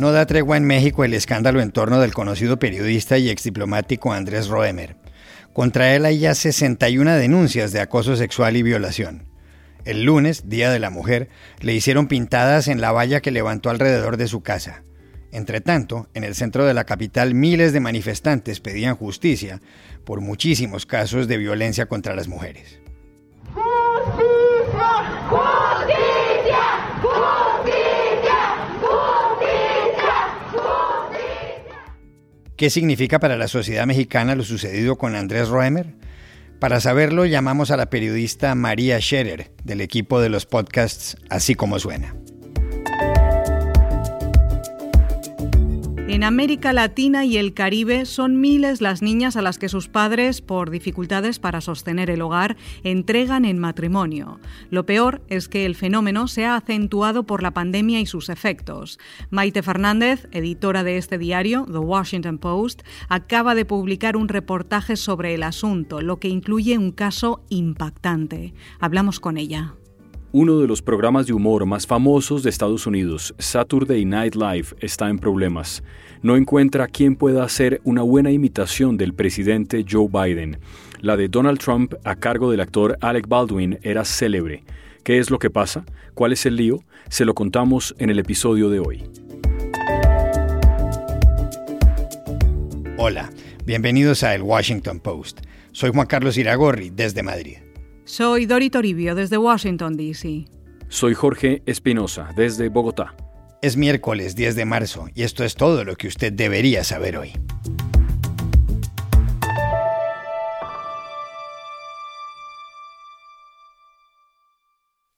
No da tregua en México el escándalo en torno del conocido periodista y exdiplomático Andrés Roemer. Contra él hay ya 61 denuncias de acoso sexual y violación. El lunes, Día de la Mujer, le hicieron pintadas en la valla que levantó alrededor de su casa. Entre tanto, en el centro de la capital miles de manifestantes pedían justicia por muchísimos casos de violencia contra las mujeres. ¿Qué significa para la sociedad mexicana lo sucedido con Andrés Roemer? Para saberlo, llamamos a la periodista María Scherer, del equipo de los podcasts Así como suena. En América Latina y el Caribe son miles las niñas a las que sus padres, por dificultades para sostener el hogar, entregan en matrimonio. Lo peor es que el fenómeno se ha acentuado por la pandemia y sus efectos. Maite Fernández, editora de este diario, The Washington Post, acaba de publicar un reportaje sobre el asunto, lo que incluye un caso impactante. Hablamos con ella. Uno de los programas de humor más famosos de Estados Unidos, Saturday Night Live, está en problemas. No encuentra quien pueda hacer una buena imitación del presidente Joe Biden. La de Donald Trump a cargo del actor Alec Baldwin era célebre. ¿Qué es lo que pasa? ¿Cuál es el lío? Se lo contamos en el episodio de hoy. Hola, bienvenidos a El Washington Post. Soy Juan Carlos Iragorri, desde Madrid. Soy Dori Toribio desde Washington, D.C. Soy Jorge Espinosa desde Bogotá. Es miércoles 10 de marzo y esto es todo lo que usted debería saber hoy.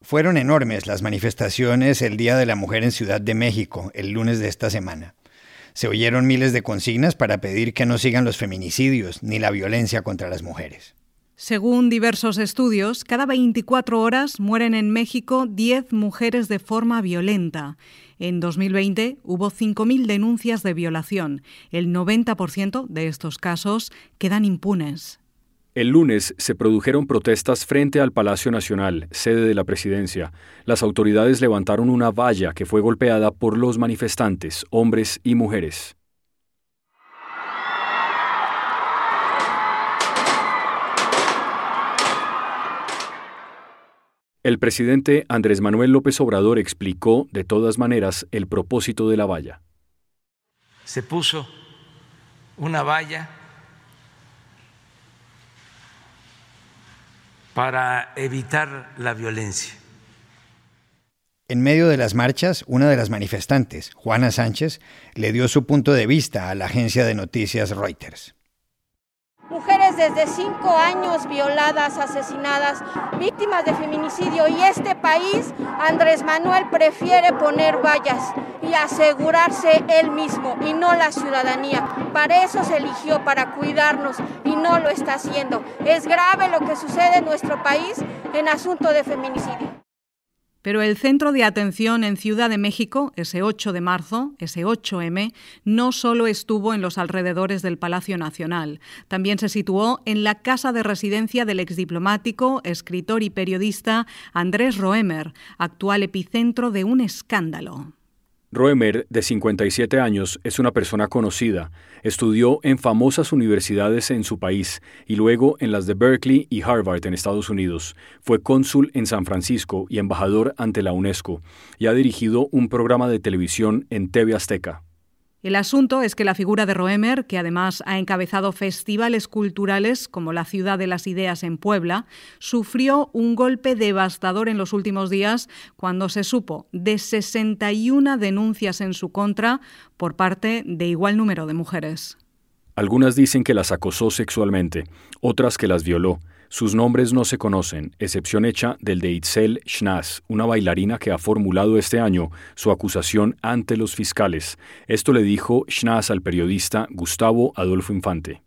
Fueron enormes las manifestaciones el Día de la Mujer en Ciudad de México, el lunes de esta semana. Se oyeron miles de consignas para pedir que no sigan los feminicidios ni la violencia contra las mujeres. Según diversos estudios, cada 24 horas mueren en México 10 mujeres de forma violenta. En 2020 hubo 5.000 denuncias de violación. El 90% de estos casos quedan impunes. El lunes se produjeron protestas frente al Palacio Nacional, sede de la presidencia. Las autoridades levantaron una valla que fue golpeada por los manifestantes, hombres y mujeres. El presidente Andrés Manuel López Obrador explicó de todas maneras el propósito de la valla. Se puso una valla para evitar la violencia. En medio de las marchas, una de las manifestantes, Juana Sánchez, le dio su punto de vista a la agencia de noticias Reuters. Desde cinco años violadas, asesinadas, víctimas de feminicidio y este país, Andrés Manuel prefiere poner vallas y asegurarse él mismo y no la ciudadanía. Para eso se eligió, para cuidarnos y no lo está haciendo. Es grave lo que sucede en nuestro país en asunto de feminicidio. Pero el centro de atención en Ciudad de México, ese 8 de marzo, ese 8M, no solo estuvo en los alrededores del Palacio Nacional, también se situó en la casa de residencia del exdiplomático, escritor y periodista Andrés Roemer, actual epicentro de un escándalo. Roemer, de 57 años, es una persona conocida. Estudió en famosas universidades en su país y luego en las de Berkeley y Harvard en Estados Unidos. Fue cónsul en San Francisco y embajador ante la UNESCO y ha dirigido un programa de televisión en TV Azteca. El asunto es que la figura de Roemer, que además ha encabezado festivales culturales como la Ciudad de las Ideas en Puebla, sufrió un golpe devastador en los últimos días cuando se supo de 61 denuncias en su contra por parte de igual número de mujeres. Algunas dicen que las acosó sexualmente, otras que las violó. Sus nombres no se conocen, excepción hecha del de Itzel Schnaz, una bailarina que ha formulado este año su acusación ante los fiscales. Esto le dijo Schnaz al periodista Gustavo Adolfo Infante.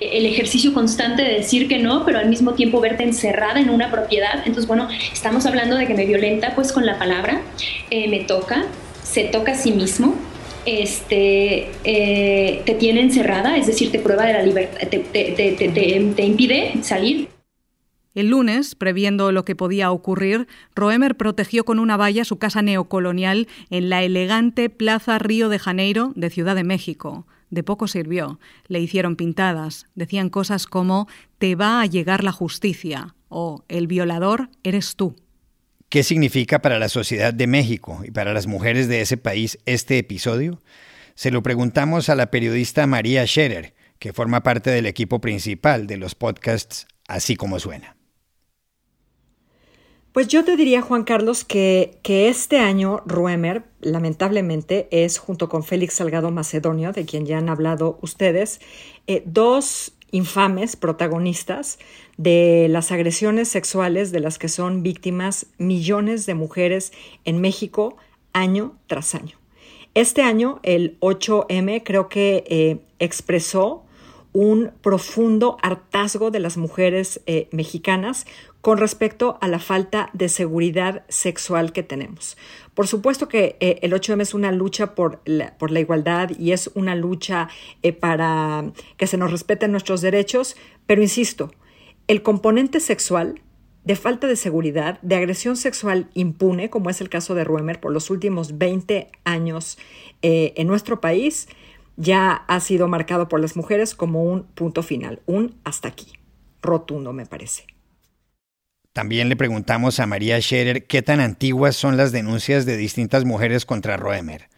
El ejercicio constante de decir que no, pero al mismo tiempo verte encerrada en una propiedad. Entonces, bueno, estamos hablando de que me violenta pues con la palabra, eh, me toca, se toca a sí mismo, este, eh, te tiene encerrada, es decir, te prueba de la libertad, te, te impide salir. El lunes, previendo lo que podía ocurrir, Roemer protegió con una valla su casa neocolonial en la elegante Plaza Río de Janeiro de Ciudad de México. De poco sirvió. Le hicieron pintadas. Decían cosas como Te va a llegar la justicia o El violador eres tú. ¿Qué significa para la sociedad de México y para las mujeres de ese país este episodio? Se lo preguntamos a la periodista María Scherer, que forma parte del equipo principal de los podcasts Así como suena. Pues yo te diría, Juan Carlos, que, que, este año Ruemer, lamentablemente, es, junto con Félix Salgado Macedonio, de quien ya han hablado ustedes, eh, dos infames protagonistas de las agresiones sexuales de las que son víctimas millones de mujeres en México año tras año. Este año, el 8M, creo que eh, expresó un profundo hartazgo de las mujeres eh, mexicanas con respecto a la falta de seguridad sexual que tenemos. Por supuesto que eh, el 8M es una lucha por la, por la igualdad y es una lucha para que se nos respeten nuestros derechos, pero insisto, el componente sexual de falta de seguridad, de agresión sexual impune, como es el caso de Ruemer por los últimos 20 años en nuestro país, ya ha sido marcado por las mujeres como un punto final, un hasta aquí, rotundo me parece. También le preguntamos a María Scherer qué tan antiguas son las denuncias de distintas mujeres contra Roemer.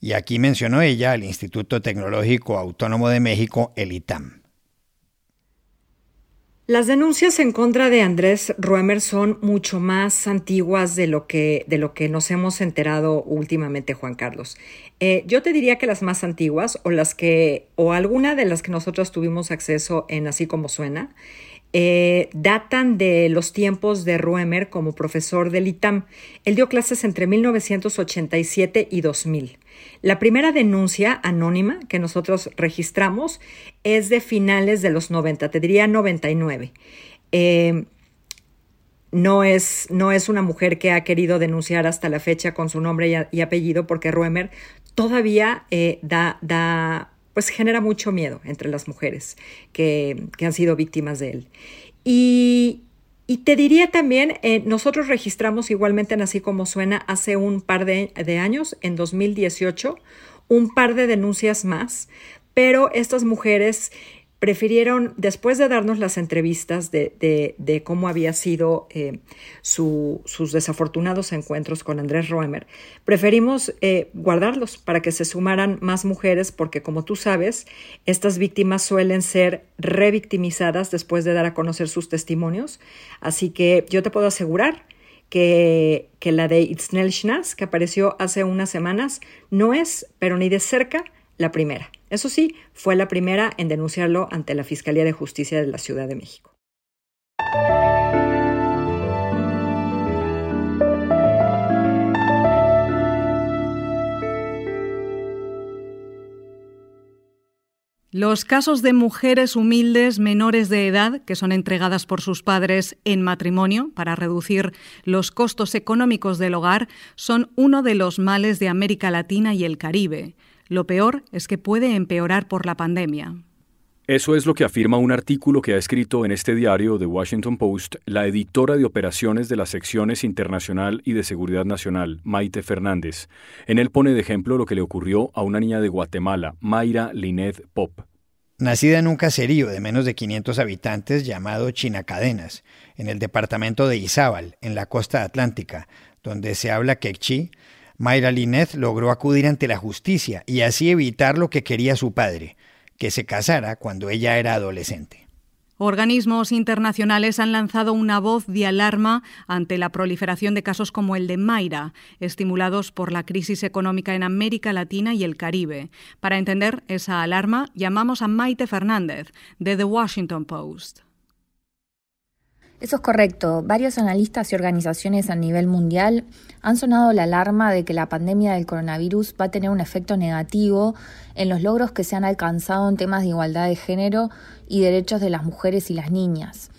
Y aquí mencionó ella al Instituto Tecnológico Autónomo de México, el ITAM. Las denuncias en contra de Andrés Ruemer son mucho más antiguas de lo que, de lo que nos hemos enterado últimamente, Juan Carlos. Eh, yo te diría que las más antiguas, o las que, o alguna de las que nosotros tuvimos acceso en Así como suena, eh, datan de los tiempos de Ruemer como profesor del ITAM. Él dio clases entre 1987 y 2000. La primera denuncia anónima que nosotros registramos es de finales de los 90, te diría 99. Eh, no es, no es una mujer que ha querido denunciar hasta la fecha con su nombre y, apellido porque Ruemer todavía eh, da, da, pues genera mucho miedo entre las mujeres que, que han sido víctimas de él. Y, y te diría también, eh, nosotros registramos igualmente en Así como suena hace un par de, de, años, en 2018, un par de denuncias más, pero estas mujeres prefirieron, después de darnos las entrevistas de, de, cómo había sido eh, sus desafortunados encuentros con Andrés Roemer, preferimos eh, guardarlos para que se sumaran más mujeres, porque como tú sabes, estas víctimas suelen ser revictimizadas después de dar a conocer sus testimonios. Así que yo te puedo asegurar que, que la de Itznel Schnaz, que apareció hace unas semanas, no es, pero ni de cerca, la primera. Eso sí, fue la primera en denunciarlo ante la Fiscalía de Justicia de la Ciudad de México. Los casos de mujeres humildes menores de edad que son entregadas por sus padres en matrimonio para reducir los costos económicos del hogar son uno de los males de América Latina y el Caribe. Lo peor es que puede empeorar por la pandemia. Eso es lo que afirma un artículo que ha escrito en este diario The Washington Post la editora de operaciones de las secciones Internacional y de Seguridad Nacional, Maite Fernández. En él pone de ejemplo lo que le ocurrió a una niña de Guatemala, Mayra Linet Pop. Nacida en un caserío de menos de 500 habitantes llamado Chinacadenas, en el departamento de Izábal, en la costa atlántica, donde se habla quechí, Mayra Lineth logró acudir ante la justicia y así evitar lo que quería su padre, que se casara cuando ella era adolescente. Organismos internacionales han lanzado una voz de alarma ante la proliferación de casos como el de Mayra, estimulados por la crisis económica en América Latina y el Caribe. Para entender esa alarma, llamamos a Maite Fernández, de The Washington Post. Eso es correcto. Varios analistas y organizaciones a nivel mundial han sonado la alarma de que la pandemia del coronavirus va a tener un efecto negativo en los logros que se han alcanzado en temas de igualdad de género y derechos de las mujeres y las niñas.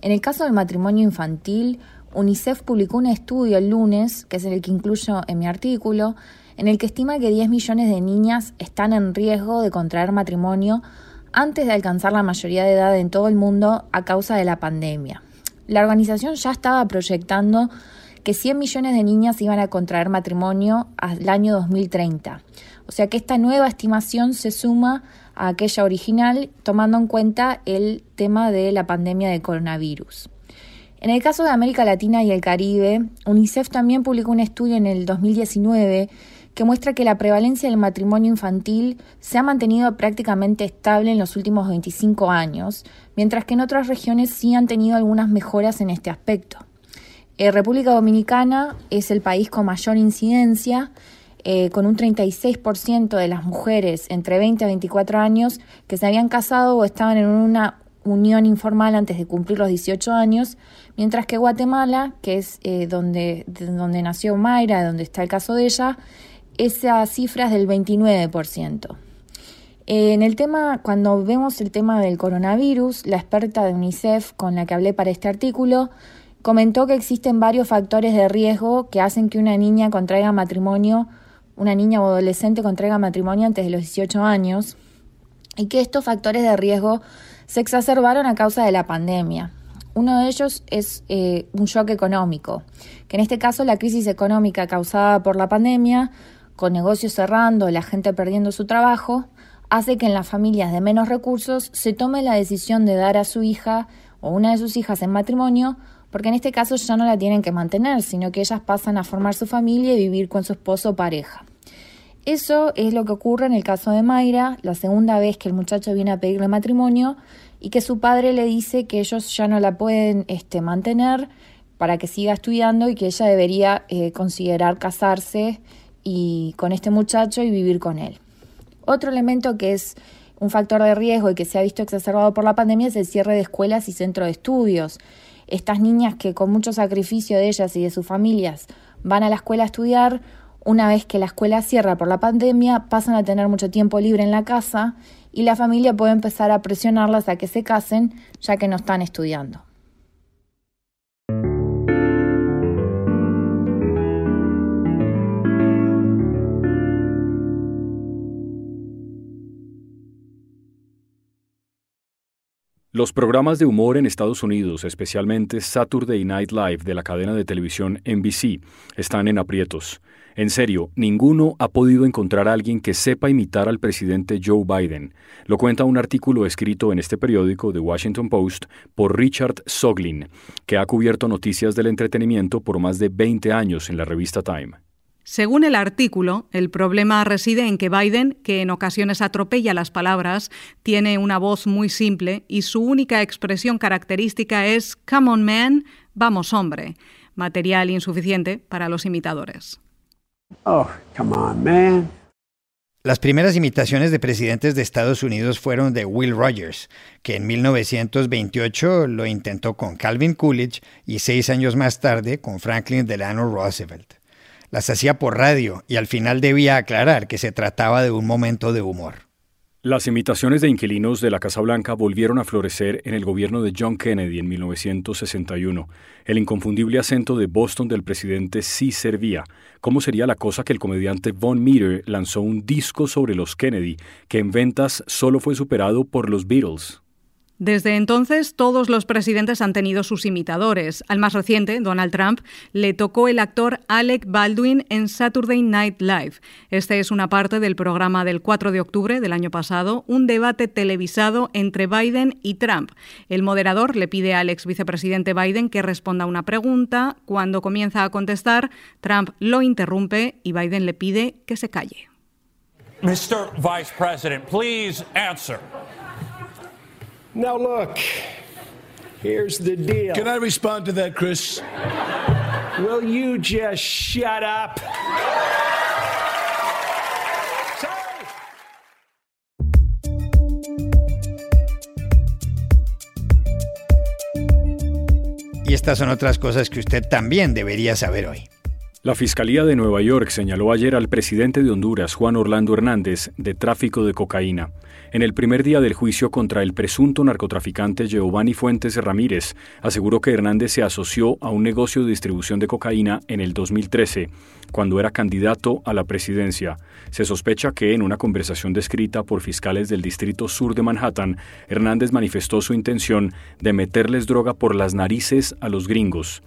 En el caso del matrimonio infantil, UNICEF publicó un estudio el lunes, que es el que incluyo en mi artículo, en el que estima que 10 millones de niñas están en riesgo de contraer matrimonio antes de alcanzar la mayoría de edad en todo el mundo a causa de la pandemia. La organización ya estaba proyectando que 100 millones de niñas iban a contraer matrimonio al año 2030. O sea que esta nueva estimación se suma a aquella original, tomando en cuenta el tema de la pandemia de coronavirus. En el caso de América Latina y el Caribe, UNICEF también publicó un estudio en el 2019 que muestra que la prevalencia del matrimonio infantil se ha mantenido prácticamente estable en los últimos 25 años, mientras que en otras regiones sí han tenido algunas mejoras en este aspecto. Eh, República Dominicana es el país con mayor incidencia, eh, con un 36% de las mujeres entre 20 y 24 años que se habían casado o estaban en una unión informal antes de cumplir los 18 años, mientras que Guatemala, que es eh, donde, donde nació Mayra, donde está el caso de ella, esa cifra es del 29%. En el tema, cuando vemos el tema del coronavirus, la experta de UNICEF con la que hablé para este artículo comentó que existen varios factores de riesgo que hacen que una niña contraiga matrimonio, una niña o adolescente contraiga matrimonio antes de los 18 años, y que estos factores de riesgo se exacerbaron a causa de la pandemia. Uno de ellos es eh, un shock económico, que en este caso la crisis económica causada por la pandemia, con negocios cerrando, la gente perdiendo su trabajo, hace que en las familias de menos recursos se tome la decisión de dar a su hija o una de sus hijas en matrimonio, porque en este caso ya no la tienen que mantener, sino que ellas pasan a formar su familia y vivir con su esposo o pareja. Eso es lo que ocurre en el caso de Mayra, la segunda vez que el muchacho viene a pedirle matrimonio y que su padre le dice que ellos ya no la pueden este, mantener para que siga estudiando y que ella debería eh, considerar casarse y con este muchacho y vivir con él. Otro elemento que es un factor de riesgo y que se ha visto exacerbado por la pandemia es el cierre de escuelas y centros de estudios. Estas niñas que con mucho sacrificio de ellas y de sus familias van a la escuela a estudiar, una vez que la escuela cierra por la pandemia, pasan a tener mucho tiempo libre en la casa y la familia puede empezar a presionarlas a que se casen ya que no están estudiando. Los programas de humor en Estados Unidos, especialmente Saturday Night Live de la cadena de televisión NBC, están en aprietos. En serio, ninguno ha podido encontrar a alguien que sepa imitar al presidente Joe Biden. Lo cuenta un artículo escrito en este periódico The Washington Post por Richard Soglin, que ha cubierto noticias del entretenimiento por más de 20 años en la revista Time. Según el artículo, el problema reside en que Biden, que en ocasiones atropella las palabras, tiene una voz muy simple y su única expresión característica es Come on man, vamos hombre, material insuficiente para los imitadores. Oh, come on man. Las primeras imitaciones de presidentes de Estados Unidos fueron de Will Rogers, que en 1928 lo intentó con Calvin Coolidge y seis años más tarde con Franklin Delano Roosevelt. Las hacía por radio y al final debía aclarar que se trataba de un momento de humor. Las imitaciones de inquilinos de la Casa Blanca volvieron a florecer en el gobierno de John Kennedy en 1961. El inconfundible acento de Boston del presidente sí servía. ¿Cómo sería la cosa que el comediante Von Meter lanzó un disco sobre los Kennedy, que en ventas solo fue superado por los Beatles? Desde entonces, todos los presidentes han tenido sus imitadores. Al más reciente, Donald Trump, le tocó el actor Alec Baldwin en Saturday Night Live. Este es una parte del programa del 4 de octubre del año pasado, un debate televisado entre Biden y Trump. El moderador le pide al ex vicepresidente Biden que responda a una pregunta. Cuando comienza a contestar, Trump lo interrumpe y Biden le pide que se calle. Mr. Vice President, please answer. Now, look, here's the deal. Can I respond to that, Chris? Will you just shut up? Y estas son otras cosas que usted también debería saber hoy. La Fiscalía de Nueva York señaló ayer al presidente de Honduras, Juan Orlando Hernández, de tráfico de cocaína. En el primer día del juicio contra el presunto narcotraficante Giovanni Fuentes Ramírez, aseguró que Hernández se asoció a un negocio de distribución de cocaína en el 2013, cuando era candidato a la presidencia. Se sospecha que en una conversación descrita por fiscales del Distrito Sur de Manhattan, Hernández manifestó su intención de meterles droga por las narices a los gringos.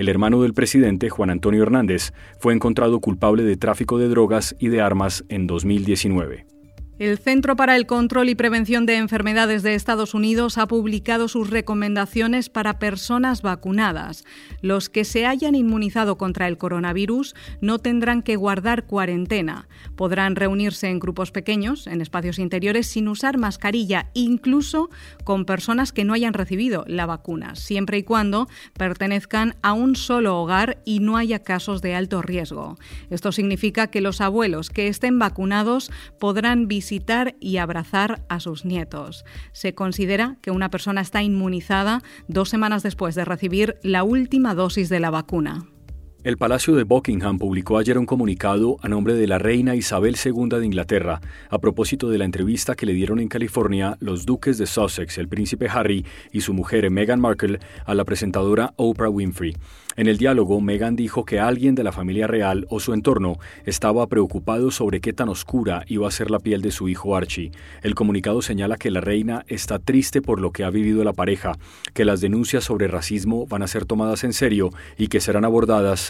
El hermano del presidente, Juan Antonio Hernández, fue encontrado culpable de tráfico de drogas y de armas en 2019. El Centro para el Control y Prevención de Enfermedades de Estados Unidos ha publicado sus recomendaciones para personas vacunadas. Los que se hayan inmunizado contra el coronavirus no tendrán que guardar cuarentena. Podrán reunirse en grupos pequeños, en espacios interiores, sin usar mascarilla, incluso con personas que no hayan recibido la vacuna, siempre y cuando pertenezcan a un solo hogar y no haya casos de alto riesgo. Esto significa que los abuelos que estén vacunados podrán visitar visitar y abrazar a sus nietos. Se considera que una persona está inmunizada dos semanas después de recibir la última dosis de la vacuna. El Palacio de Buckingham publicó ayer un comunicado a nombre de la reina Isabel II de Inglaterra a propósito de la entrevista que le dieron en California los duques de Sussex, el príncipe Harry y su mujer Meghan Markle a la presentadora Oprah Winfrey. En el diálogo, Meghan dijo que alguien de la familia real o su entorno estaba preocupado sobre qué tan oscura iba a ser la piel de su hijo Archie. El comunicado señala que la reina está triste por lo que ha vivido la pareja, que las denuncias sobre racismo van a ser tomadas en serio y que serán abordadas